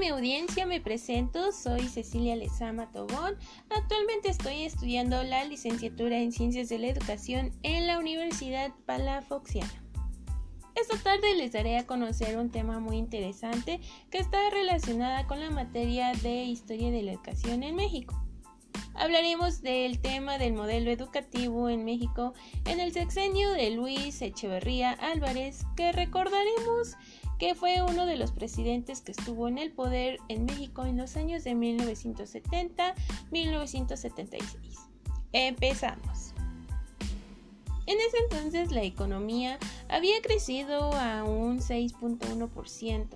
mi audiencia, me presento, soy Cecilia Lezama Tobón. Actualmente estoy estudiando la licenciatura en Ciencias de la Educación en la Universidad Palafoxiana. Esta tarde les daré a conocer un tema muy interesante que está relacionada con la materia de Historia de la Educación en México. Hablaremos del tema del modelo educativo en México en el sexenio de Luis Echeverría Álvarez, que recordaremos que fue uno de los presidentes que estuvo en el poder en México en los años de 1970-1976. Empezamos. En ese entonces la economía había crecido a un 6.1%.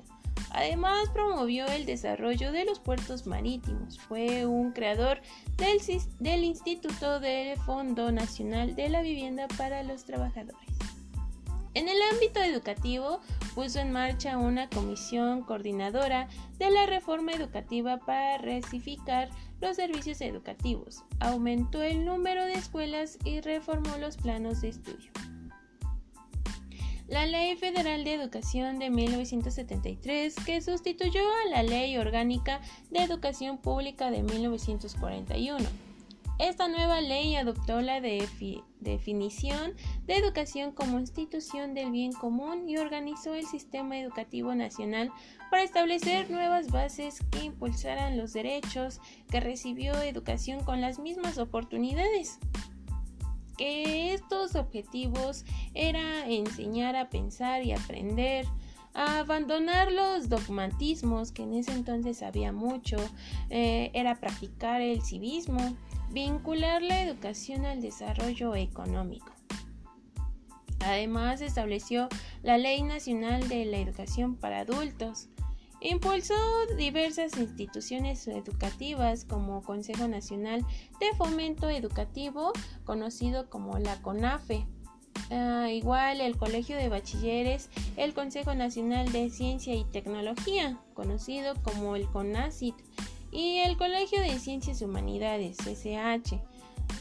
Además promovió el desarrollo de los puertos marítimos. Fue un creador del, del Instituto del Fondo Nacional de la Vivienda para los Trabajadores. En el ámbito educativo, puso en marcha una comisión coordinadora de la reforma educativa para rectificar los servicios educativos, aumentó el número de escuelas y reformó los planos de estudio. La Ley Federal de Educación de 1973, que sustituyó a la Ley Orgánica de Educación Pública de 1941 esta nueva ley adoptó la definición de educación como institución del bien común y organizó el sistema educativo nacional para establecer nuevas bases que impulsaran los derechos que recibió educación con las mismas oportunidades. Que estos objetivos era enseñar a pensar y aprender, abandonar los dogmatismos que en ese entonces había mucho, eh, era practicar el civismo, vincular la educación al desarrollo económico. Además, estableció la Ley Nacional de la Educación para Adultos. Impulsó diversas instituciones educativas como Consejo Nacional de Fomento Educativo, conocido como la CONAFE. Ah, igual el Colegio de Bachilleres, el Consejo Nacional de Ciencia y Tecnología, conocido como el CONACIT, y el Colegio de Ciencias y Humanidades, SH.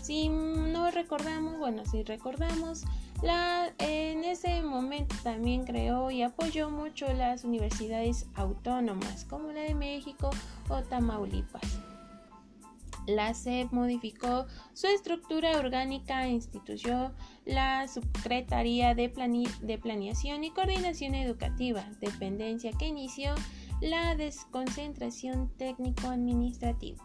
Si no recordamos, bueno, si recordamos, la, en ese momento también creó y apoyó mucho las universidades autónomas, como la de México o Tamaulipas. La SEP modificó su estructura orgánica e instituyó la Subsecretaría de, de Planeación y Coordinación Educativa, dependencia que inició la desconcentración técnico-administrativa.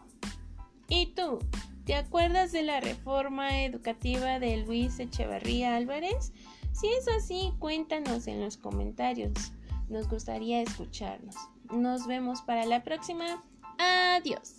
¿Y tú? ¿Te acuerdas de la reforma educativa de Luis Echeverría Álvarez? Si es así, cuéntanos en los comentarios. Nos gustaría escucharnos. Nos vemos para la próxima. Adiós.